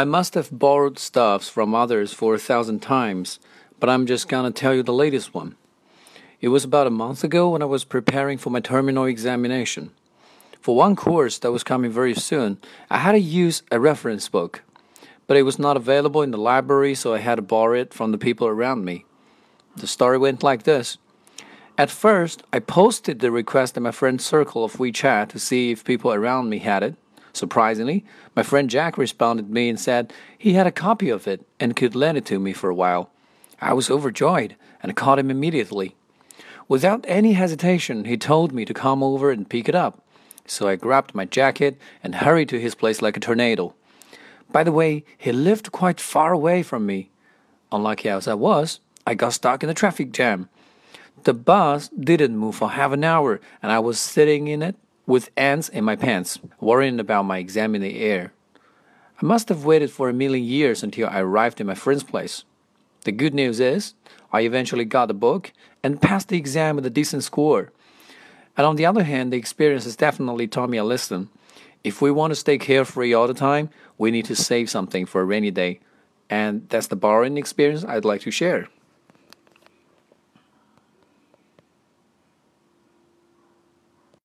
I must have borrowed stuffs from others for a thousand times, but I'm just gonna tell you the latest one. It was about a month ago when I was preparing for my terminal examination. For one course that was coming very soon, I had to use a reference book, but it was not available in the library, so I had to borrow it from the people around me. The story went like this. At first, I posted the request in my friend's circle of WeChat to see if people around me had it. Surprisingly, my friend Jack responded to me and said he had a copy of it and could lend it to me for a while. I was overjoyed and called him immediately. Without any hesitation, he told me to come over and pick it up. So I grabbed my jacket and hurried to his place like a tornado. By the way, he lived quite far away from me. Unlucky as I was, I got stuck in a traffic jam. The bus didn't move for half an hour, and I was sitting in it with ants in my pants, worrying about my exam in the air. I must have waited for a million years until I arrived in my friend's place. The good news is, I eventually got the book and passed the exam with a decent score. And on the other hand, the experience has definitely taught me a lesson. If we want to stay carefree all the time, we need to save something for a rainy day. And that's the borrowing experience I'd like to share.